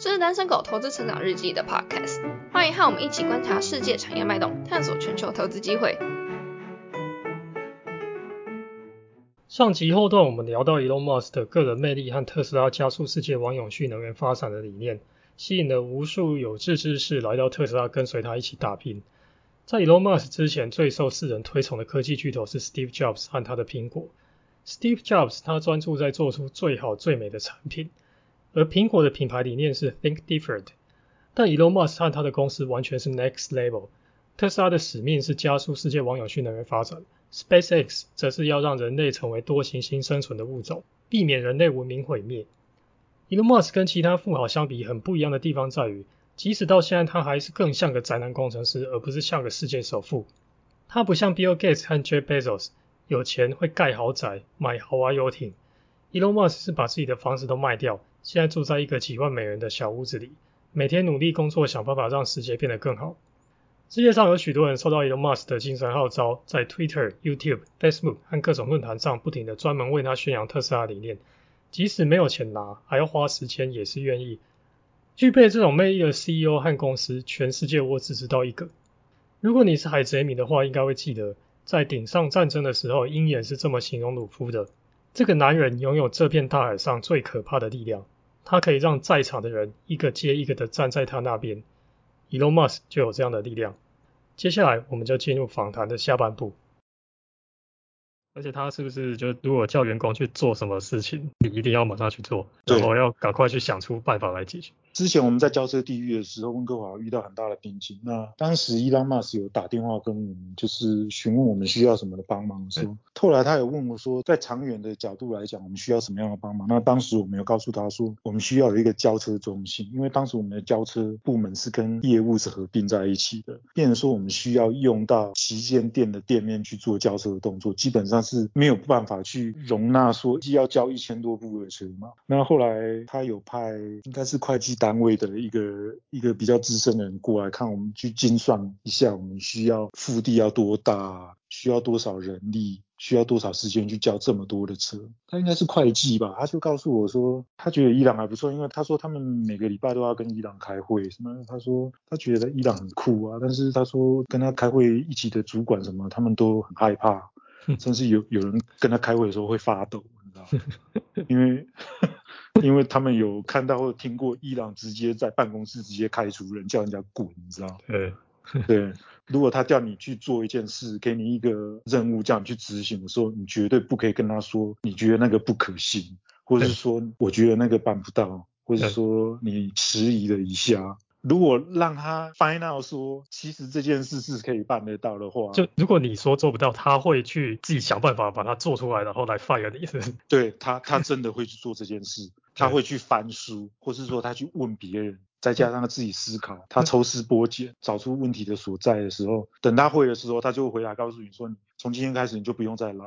这是单身狗投资成长日记的 podcast，欢迎和我们一起观察世界产业脉动，探索全球投资机会。上集后段我们聊到 Elon Musk 的个人魅力和特斯拉加速世界往永续能源发展的理念，吸引了无数有志之士来到特斯拉跟随他一起打拼。在 Elon Musk 之前，最受世人推崇的科技巨头是 Steve Jobs 和他的苹果。Steve Jobs 他专注在做出最好最美的产品。而苹果的品牌理念是 Think Different，但 Elon Musk 和他的公司完全是 Next Level。特斯拉的使命是加速世界往永续能源发展，SpaceX 则是要让人类成为多行星生存的物种，避免人类文明毁灭。Elon Musk 跟其他富豪相比很不一样的地方在于，即使到现在他还是更像个宅男工程师，而不是像个世界首富。他不像 Bill Gates 和 Jeff Bezos 有钱会盖豪宅、买豪华游艇，Elon Musk 是把自己的房子都卖掉。现在住在一个几万美元的小屋子里，每天努力工作，想办法让世界变得更好。世界上有许多人受到 Elon Musk 的精神号召，在 Twitter、YouTube、Facebook 和各种论坛上不停的专门为他宣扬特斯拉理念，即使没有钱拿，还要花时间，也是愿意。具备这种魅力的 CEO 和公司，全世界我只知道一个。如果你是海贼迷的话，应该会记得，在顶上战争的时候，鹰眼是这么形容鲁夫的：这个男人拥有这片大海上最可怕的力量。他可以让在场的人一个接一个的站在他那边，Elon Musk 就有这样的力量。接下来我们就进入访谈的下半部。而且他是不是就如果叫员工去做什么事情，你一定要马上去做，然后要赶快去想出办法来解决。之前我们在交车地狱的时候，温哥华遇到很大的瓶颈。那当时伊朗马斯有打电话跟我们，就是询问我们需要什么的帮忙。说后来他有问我说，在长远的角度来讲，我们需要什么样的帮忙？那当时我们有告诉他说，我们需要有一个交车中心，因为当时我们的交车部门是跟业务是合并在一起的，变成说我们需要用到旗舰店的店面去做交车的动作，基本上是没有办法去容纳说既要交一千多部的车嘛。那后来他有派应该是会计单位的一个一个比较资深的人过来看，我们去精算一下，我们需要腹地要多大，需要多少人力，需要多少时间去交这么多的车。他应该是会计吧，他就告诉我说，他觉得伊朗还不错，因为他说他们每个礼拜都要跟伊朗开会，什么他说他觉得伊朗很酷啊，但是他说跟他开会一起的主管什么，他们都很害怕。甚至有有人跟他开会的时候会发抖，你知道吗因为因为他们有看到或听过伊朗直接在办公室直接开除人，叫人家滚，你知道对。对，如果他叫你去做一件事，给你一个任务叫你去执行的时候，你绝对不可以跟他说你觉得那个不可行，或者是说我觉得那个办不到，或者说你迟疑了一下。如果让他 find out 说，其实这件事是可以办得到的话，就如果你说做不到，他会去自己想办法把它做出来，然后来 fire 你。对他，他 真的会去做这件事，他会去翻书，或是说他去问别人，再加上他自己思考，他抽丝剥茧，找出问题的所在的时候，等他会的时候，他就会回来告诉你说，从今天开始你就不用再来，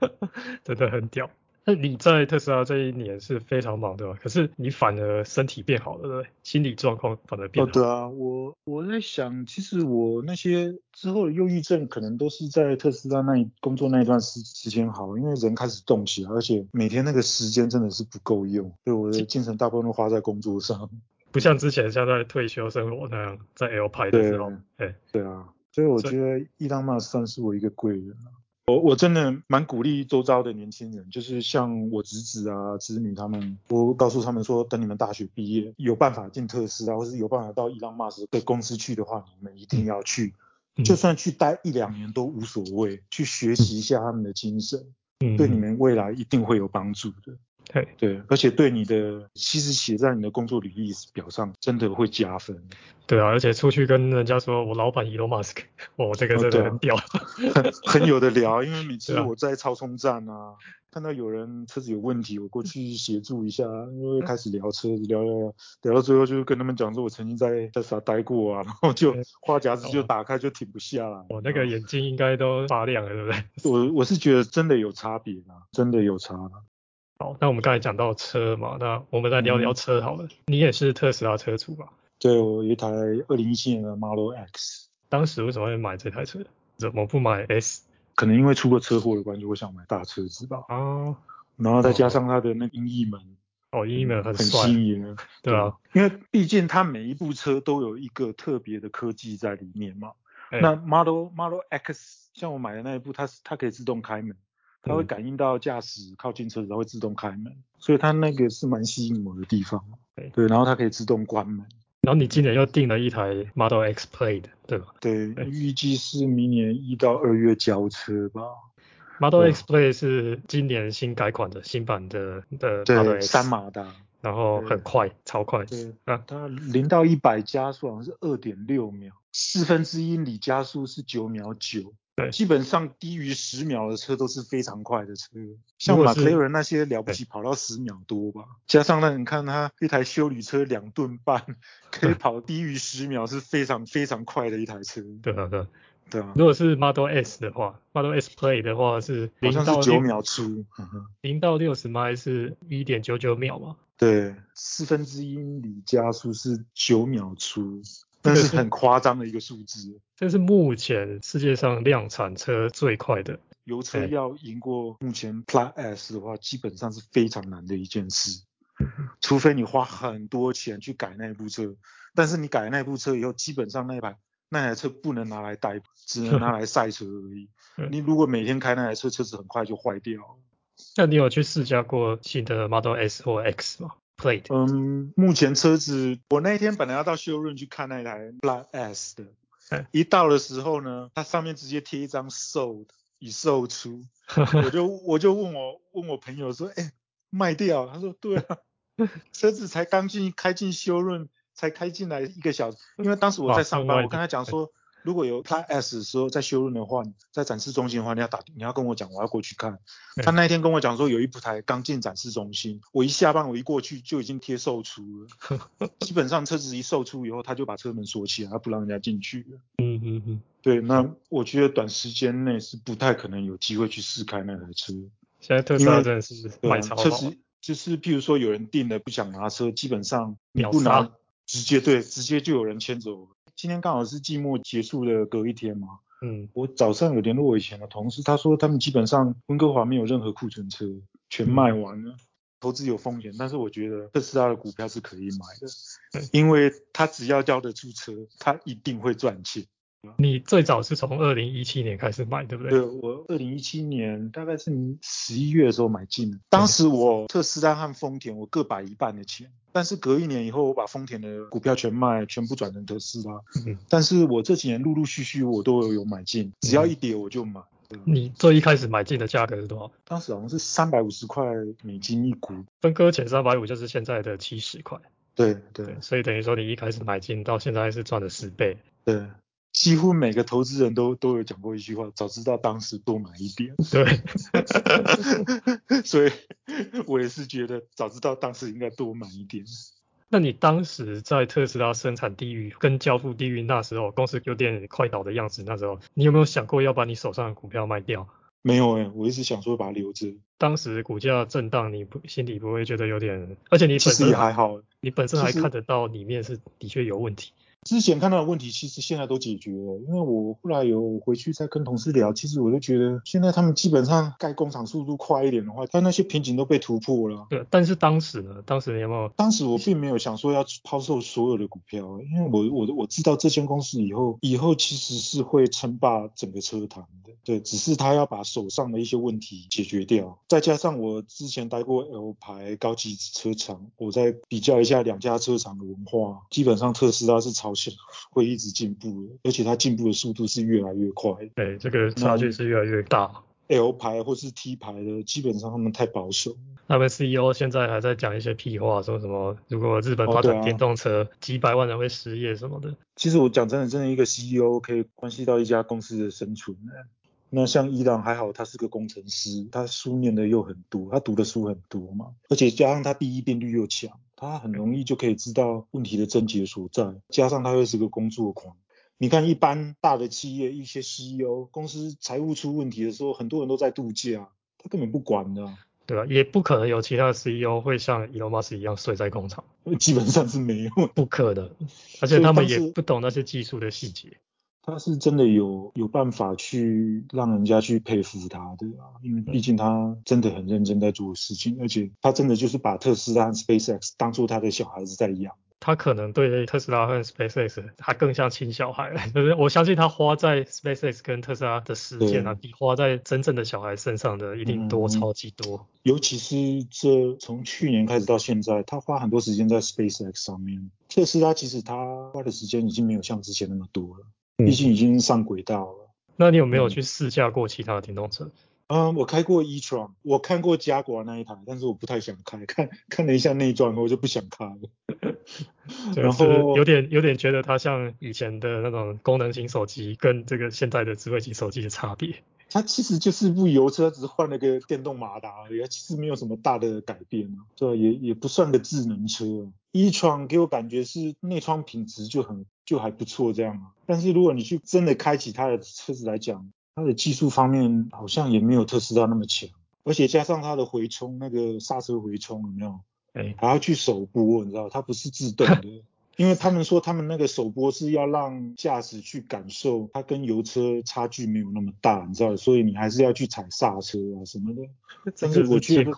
真的很屌。那你在特斯拉这一年是非常忙的，可是你反而身体变好了，对不对？心理状况反而变好。对啊，我我在想，其实我那些之后的忧郁症，可能都是在特斯拉那工作那一段时时间好，因为人开始动起来，而且每天那个时间真的是不够用，所以我的精神大部分都花在工作上，不像之前像在退休生活那样在 L 派的时候。对对啊，所以我觉得伊当马算是我一个贵人啊。我我真的蛮鼓励周遭的年轻人，就是像我侄子啊、侄女他们，我告诉他们说，等你们大学毕业，有办法进特斯拉，或是有办法到伊朗马斯的公司去的话，你们一定要去，就算去待一两年都无所谓，去学习一下他们的精神，对你们未来一定会有帮助的。对对，而且对你的，其实写在你的工作履历表上，真的会加分。对啊，而且出去跟人家说我老板 Elon Musk，我这个真的很屌，很很有的聊。因为每 次我在超充站啊，看到有人车子有问题，我过去协助一下，因为开始聊车子，聊聊聊，聊到最后就跟他们讲说，我曾经在特斯拉待过啊，然后就话匣子就打开就停不下来。我那个眼睛应该都发亮了，对不对？我我是觉得真的有差别啊，真的有差。好，那我们刚才讲到车嘛，那我们再聊聊车好了。你也是特斯拉车主吧？对，我有一台二零一七年的 Model X。当时为什么会买这台车？怎么不买 S？可能因为出过车祸的关系，我想买大车子吧。啊。然后再加上它的那个音译门，哦，email 很很帅，吸引人。对啊，因为毕竟它每一部车都有一个特别的科技在里面嘛。哎那 Model Model X 像我买的那一部，它是它可以自动开门，它会嗯感应到驾驶靠近车子，它会自动开门，所以它那个是蛮吸引我的地方。对对，然后它可以自动关门。然后你今年又订了一台 Model X Play 的对吧对，对预计是明年一到二月交车吧。？Model X Plate 是今年新改款的新版的的 Model 对，X，三马达。然后很快，超快。对，啊，它零到一百加速好像是二点六秒，四分之一里加速是九秒九。对。基本上低于十秒的车都是非常快的车，像马克雷伦那些了不起跑到十秒多吧，加上那你看他一台修理车两吨半，可以跑低于十秒是非常非常快的一台车，对啊，对啊。对啊，如果是 Model S 的话，Model S Play 的话是零到九秒出，零到六十迈是一点九九秒嘛？对，四分之一英里加速是九秒出，这是 很夸张的一个数字。这是目前世界上量产车最快的。油车要赢过目前 Plus S 的话，基本上是非常难的一件事，除非你花很多钱去改那部车，但是你改那部车以后，基本上那一台那台车不能拿来代步，只能拿来赛车而已 嗯。你如果每天开那台车，车子很快就坏掉。那你有去试驾过新的 Model S 或 X 吗？Plate？嗯，目前车子，我那一天本来要到修润去看那台 Black S 的哎，一到的时候呢，它上面直接贴一张 sold 已售出，我就我就问我问我朋友说，哎、卖掉？他说对啊，车子才刚进开进修润，才开进来一个小时，因为当时我在上班，我跟他讲说，如果有 Plus S 的时候在修润的话，在展示中心的话，你要打你要跟我讲，我要过去看。他那一天跟我讲说有一台刚进展示中心，我一下班我一过去就已经贴售出了，基本上车子一售出以后，他就把车门锁起来，他不让人家进去了。嗯嗯嗯。对，那我觉得短时间内是不太可能有机会去试开那台车。现在特斯拉真的是对超好，车子就是譬如说有人订了不想拿车，基本上你秒不拿，直接对，直接就有人牵走。今天刚好是季末结束的隔一天嘛，嗯，我早上有联络我以前的同事，他说他们基本上温哥华没有任何库存车，全卖完了。投资有风险，但是我觉得特斯拉的股票是可以买对的，因为他只要交得出车，他一定会赚钱。你最早是从二零一七年开始买，对不对？对我二零一七年大概是十一月的时候买进的，当时我特斯拉和丰田我各摆一半的钱，但是隔一年以后我把丰田的股票全卖，全部转成特斯拉。嗯，但是我这几年陆陆续续我都有有买进，只要一跌我就买。对你最一开始买进的价格是多少？当时好像是三百五十块美金一股。分割前三百五就是现在的七十块，对对对，所以等于说你一开始买进到现在是赚了十倍。对，几乎每个投资人都都有讲过一句话：早知道当时多买一点。对，所以我也是觉得早知道当时应该多买一点。那你当时在特斯拉生产地域跟交付地域那时候公司有点快倒的样子，那时候你有没有想过要把你手上的股票卖掉？没有哎、我一直想说把它留着，当时股价震荡，你不心里不会觉得有点，而且你其实本身也还好。你本身还看得到里面是的确有问题。之前看到的问题，其实现在都解决了。因为我后来有回去再跟同事聊，其实我就觉得现在他们基本上盖工厂速度快一点的话，他那些瓶颈都被突破了。对，但是当时呢，当时你有没有当时我并没有想说要抛售所有的股票，因为我我我知道这间公司以后以后其实是会称霸整个车坛的，对，只是他要把手上的一些问题解决掉，再加上我之前待过 L 牌高级车厂，我再比较一下两家车厂的文化，基本上特斯拉是朝向会一直进步的，而且它进步的速度是越来越快。对这个差距是越来越大？L 牌或是 T 牌的，基本上他们太保守。他们 CEO 现在还在讲一些屁话，说什么如果日本发展电动车，几百万人会失业什么的。其实我讲真的，真的一个 CEO 可以关系到一家公司的生存。那像伊朗还好，他是个工程师，他书念的又很多，他读的书很多嘛，而且加上他第一遍率又强，他很容易就可以知道问题的症结所在，加上他又是个工作狂。你看，一般大的企业一些 CEO 公司财务出问题的时候，很多人都在度假，他根本不管的啊、对吧？也不可能有其他的 CEO 会像 Elon Musk 一样睡在工厂，基本上是没有。不可能。而且他们也不懂那些技术的细节。他是真的有有办法去让人家去佩服他的啊，因为毕竟他真的很认真在做事情，而且他真的就是把特斯拉和 SpaceX 当做他的小孩子在养。他可能对特斯拉和 SpaceX，他更像亲小孩，就是我相信他花在 SpaceX 跟特斯拉的时间啊，比花在真正的小孩身上的一定多超级多。尤其是这从去年开始到现在，他花很多时间在 SpaceX 上面。特斯拉其实他花的时间已经没有像之前那么多了，毕竟已经上轨道了。那你有没有去试驾过其他的电动车？嗯，我开过 e-tron，我看过加国那一台，但是我不太想开，看看了一下内装，我就不想开了。然后有点有点觉得它像以前的那种功能型手机，跟这个现在的智慧型手机的差别。它其实就是部油车，只是换了个电动马达而已，它其实没有什么大的改变啊，对也也不算个智能车。e-tron 给我感觉是内窗品质就很就还不错这样啊，但是如果你去真的开启它的车子来讲，它的技术方面好像也没有特斯拉那么强，而且加上它的回冲那个刹车回冲有没有？哎，还要去手拨，你知道，它不是自动的，因为他们说他们那个首播是要让驾驶去感受它跟油车差距没有那么大，你知道，所以你还是要去踩刹车啊什么的。但是我觉得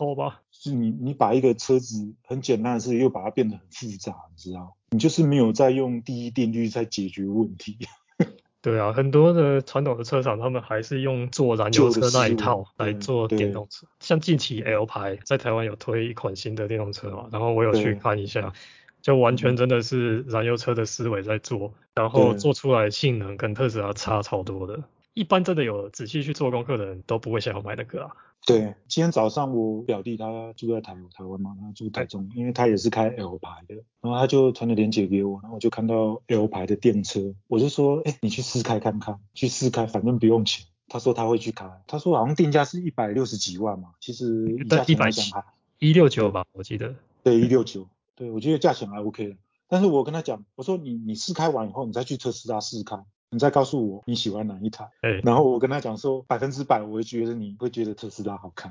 是你你把一个车子很简单的事又把它变得很复杂，你知道，你就是没有在用第一定律在解决问题。对啊，很多的传统的车厂，他们还是用做燃油车那一套来做电动车。像近期 L 牌在台湾有推一款新的电动车嘛，然后我有去看一下，就完全真的是燃油车的思维在做，然后做出来性能跟特斯拉差超多的。一般真的有仔细去做功课的人都不会想要买那个啊。对，今天早上我表弟他住在台台湾嘛，他住台中，因为他也是开 L 牌的，然后他就传了链接给我，然后我就看到 L 牌的电车，我就说，哎，你去试开看看，去试开，反正不用钱。他说他会去开，他说好像定价是一百六十几万嘛，其实价钱来讲还一六九吧，我记得。对，一六九，对我觉得价钱还 OK 的，但是我跟他讲，我说你你试开完以后，你再去特斯拉试开。你再告诉我你喜欢哪一台，哎，然后我跟他讲说百分之百我会觉得你会觉得特斯拉好开，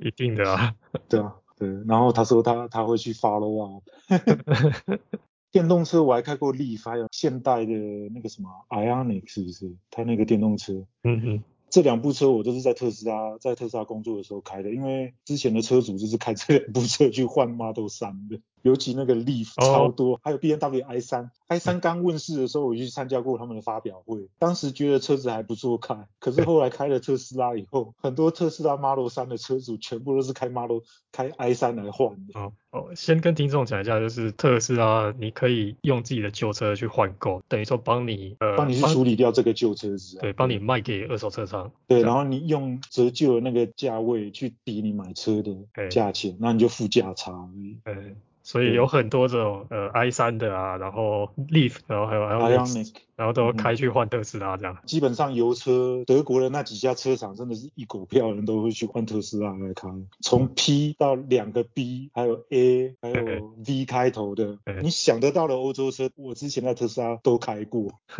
一定的啊，对啊，对，然后他说他他会去 follow 啊，电动车我还开过 Leaf，还有现代的那个什么 Ionic 是不是？他那个电动车，嗯哼。这两部车我都是在特斯拉在特斯拉工作的时候开的，因为之前的车主就是开这两部车去换 Model 三的，尤其那个 Leaf 超多，还有 B N W i 三，i 三刚问世的时候我就去参加过他们的发表会，当时觉得车子还不错开，可是后来开了特斯拉以后，很多特斯拉 Model 三的车主全部都是开 Model 开 i 三来换的。哦哦，先跟听众讲一下，就是特斯拉你可以用自己的旧车去换购，等于说帮你呃帮你去处理掉这个旧车子，对，帮你卖给二手车商。对，然后你用折旧的那个价位去抵你买车的价钱，那你就付价差而已。对，所以有很多这种呃 i 三的啊，然后 Leaf，然后还有 Ioniq，然后都开去换特斯拉这样。基本上油车德国的那几家车厂真的是一股票人都会去换特斯拉来开，从 P 到两个 B，还有 A，还有 V 开头的，你想得到的欧洲车，我之前在特斯拉都开过。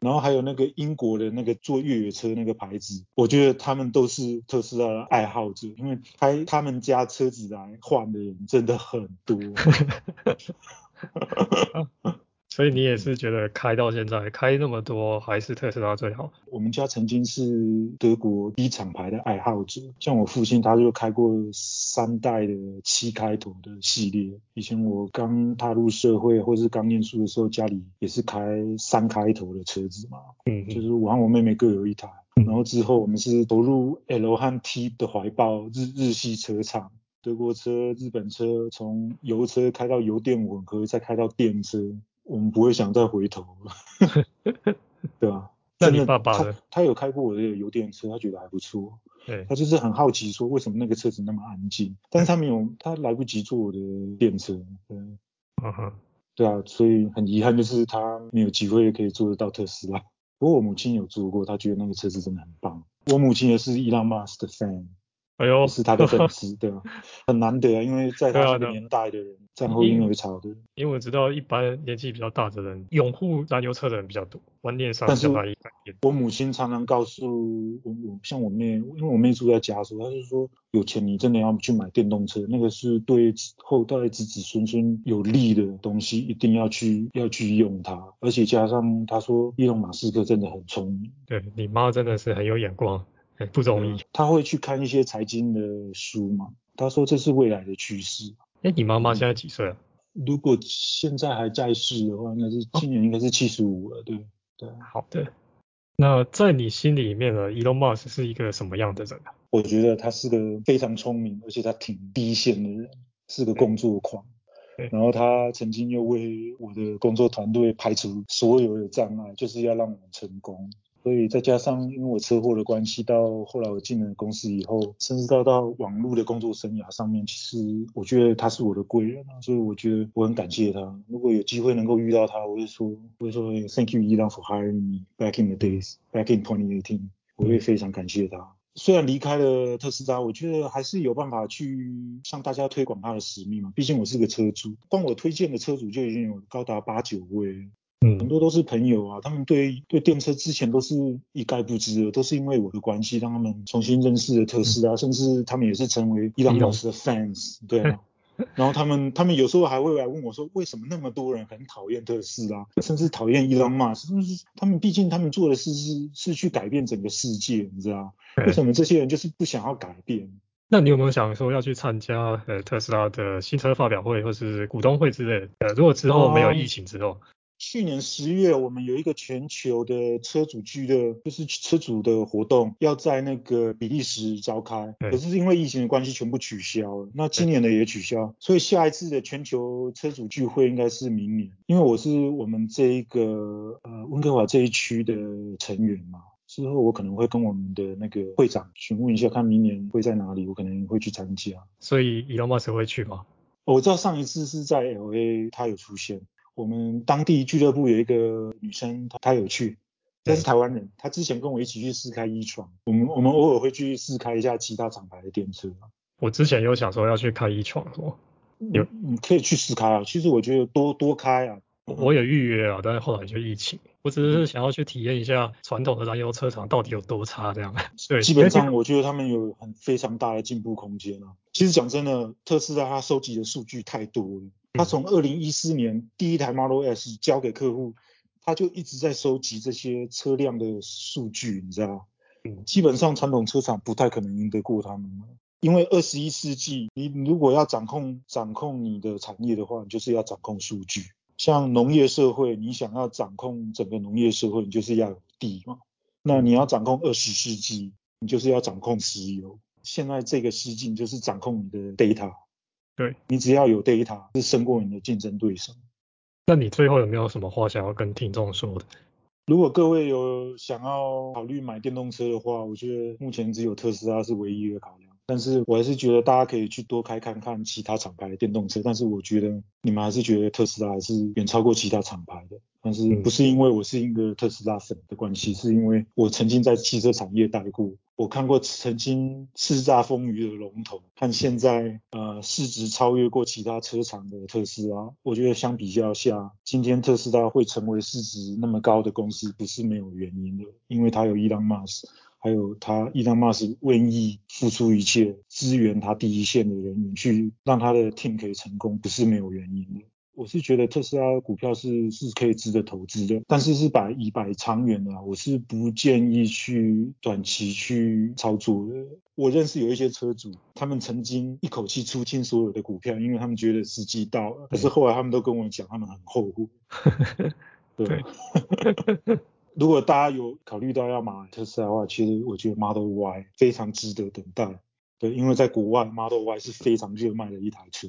然后还有那个英国的那个做越野车那个牌子，我觉得他们都是特斯拉的爱好者，因为开他们家车子来换的人真的很多。所以你也是觉得开到现在开那么多还是特斯拉最好？我们家曾经是德国 B 厂牌的爱好者，像我父亲他就开过三代的七开头的系列。以前我刚踏入社会或是刚念书的时候，家里也是开三开头的车子嘛，嗯，就是我和我妹妹各有一台。然后之后我们是投入 L 和 T 的怀抱，日日系车厂，德国车、日本车，从油车开到油电混合，再开到电车。我们不会想再回头了，对吧？那你爸爸呢？他有开过我的油电车，他觉得还不错。对，他就是很好奇说为什么那个车子那么安静，但是他没有，他来不及坐我的电车。对，嗯哼，对啊，所以很遗憾就是他没有机会可以坐得到特斯拉。不过我母亲有坐过，她觉得那个车子真的很棒。我母亲也是伊朗马斯的 fan。哎呦，是他的粉丝，对吧？很难得啊，因为在他这个年代的人，战后婴儿潮的。因为我知道一般年纪比较大的人，拥护燃油车的人比较多，观念上但是难以改变。我母亲常常告诉我，我像我妹，因为我妹住在家属，她就说有钱你真的要去买电动车，那个是对后代子子孙孙有利的东西，一定要去要去用它。而且加上她说，伊隆马斯克真的很聪明，对你妈真的是很有眼光，很不容易。他会去看一些财经的书嘛，他说这是未来的趋势。哎，你妈妈现在几岁啊？如果现在还在世的话，应该是今年应该是七十五了，对对。好的。那在你心里面呢，Elon Musk 是一个什么样的人啊？我觉得他是个非常聪明，而且他挺第一线的人，是个工作狂。然后他曾经又为我的工作团队排除所有的障碍，就是要让我们成功。所以再加上因为我车祸的关系，到后来我进了公司以后，甚至到到网络的工作生涯上面，其实我觉得他是我的贵人啊，所以我觉得我很感谢他。如果有机会能够遇到他，我会说，我会说 Thank you Elon for hiring me back in the days, back in 2018。我会非常感谢他。虽然离开了特斯拉，我觉得还是有办法去向大家推广他的使命嘛。毕竟我是个车主，帮我推荐的车主就已经有高达八九位。嗯，很多都是朋友啊，他们对对电车之前都是一概不知的，都是因为我的关系让他们重新认识了特斯拉，甚至他们也是成为伊朗老师的 fans，对啊。然后他们他们有时候还会来问我说，为什么那么多人很讨厌特斯拉，甚至讨厌伊朗马斯？是他们毕竟他们做的事是是去改变整个世界，你知道为什么这些人就是不想要改变？那你有没有想说要去参加呃特斯拉的新车发表会或是股东会之类的？呃，如果之后没有疫情之后。去年十月，我们有一个全球的车主聚的，就是车主的活动，要在那个比利时召开，可是因为疫情的关系，全部取消了。那今年的也取消，所以下一次的全球车主聚会应该是明年。因为我是我们这一个呃温哥华这一区的成员嘛，之后我可能会跟我们的那个会长询问一下，看明年会在哪里，我可能会去参加。所以伊隆马斯会去吗？我知道上一次是在 L A，他有出现。我们当地俱乐部有一个女生，她她有去，她是台湾人，她之前跟我一起去试开一创，我们我们偶尔会去试开一下其他厂牌的电车。我之前有想说要去开一创，有你可以去试开啊，其实我觉得多多开啊。我有预约啊，但是后来就疫情，我只是想要去体验一下传统的燃油车厂到底有多差这样。对，基本上我觉得他们有很非常大的进步空间啊。其实讲真的，特斯拉它收集的数据太多了。他从二零一四年第一台 Model S 交给客户，他就一直在收集这些车辆的数据，你知道嗯，基本上传统车厂不太可能赢得过他们，因为二十一世纪，你如果要掌控掌控你的产业的话，你就是要掌控数据。像农业社会，你想要掌控整个农业社会，你就是要有地嘛。那你要掌控二十世纪，你就是要掌控石油。现在这个世纪就是掌控你的 data。对你只要有 data，是胜过你的竞争对手。那你最后有没有什么话想要跟听众说的？如果各位有想要考虑买电动车的话，我觉得目前只有特斯拉是唯一的考量。但是我还是觉得大家可以去多开看看其他厂牌的电动车。但是我觉得你们还是觉得特斯拉还是远超过其他厂牌的。但是不是因为我是一个特斯拉粉的关系，是因为我曾经在汽车产业待过。我看过曾经叱咤风云的龙头，看现在呃市值超越过其他车厂的特斯拉，我觉得相比较下，今天特斯拉会成为市值那么高的公司，不是没有原因的，因为它有伊朗马斯，还有他伊朗马斯愿意付出一切支援他第一线的人员，去让他的 team 可以成功，不是没有原因的。我是觉得特斯拉股票是是可以值得投资的，但是是摆以摆长远的，我是不建议去短期去操作的。我认识有一些车主，他们曾经一口气出清所有的股票，因为他们觉得时机到了，可是后来他们都跟我讲，他们很后悔。对，如果大家有考虑到要买特斯拉的话，其实我觉得 Model Y 非常值得等待。对，因为在国外 Model Y 是非常热卖的一台车。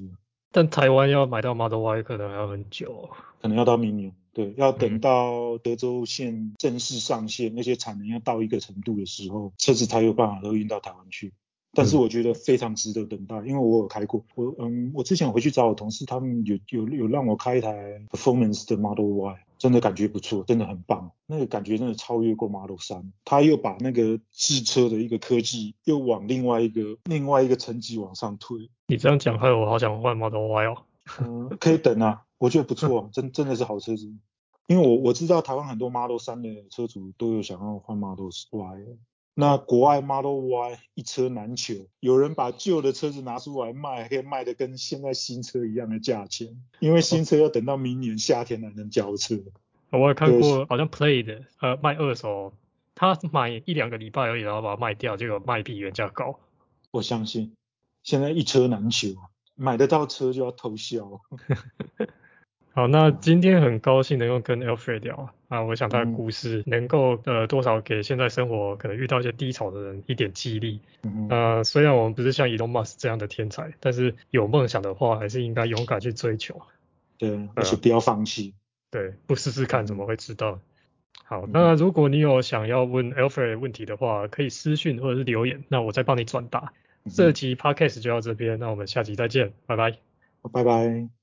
但台湾要买到 Model Y 可能还要很久，可能要到明年。对，要等到德州线正式上线，那些产能要到一个程度的时候，车子才有办法都运到台湾去。但是我觉得非常值得等待，因为我有开过，我嗯，我之前回去找我同事，他们有有有让我开一台 Performance 的 Model Y，真的感觉不错，真的很棒，那个感觉真的超越过 Model 3，他又把那个制车的一个科技又往另外一个另外一个层级往上推。你这样讲，害我好想换 Model Y 哦。嗯，可以等啊，我觉得不错，真真的是好车子。因为我我知道台湾很多 Model 3的车主都有想要换 Model Y。那国外 Model Y 一车难求，有人把旧的车子拿出来卖，可以卖的跟现在新车一样的价钱，因为新车要等到明年夏天才能交车。我有看过，好像 Play 的，呃，卖二手，他买一两个礼拜而已，然后把它卖掉，结果卖比原价高。我相信，现在一车难求，买得到车就要偷笑。好，那今天很高兴能够跟 Alfred 聊啊，我想他的故事能够呃多少给现在生活可能遇到一些低潮的人一点激励。呃，虽然我们不是像 Elon Musk 这样的天才，但是有梦想的话，还是应该勇敢去追求。对，而且不要放弃。对，不试试看怎么会知道？好，那如果你有想要问 Alfred 问题的话，可以私讯或者是留言，那我再帮你转达。这集 Podcast 就到这边，那我们下集再见，拜拜。拜拜。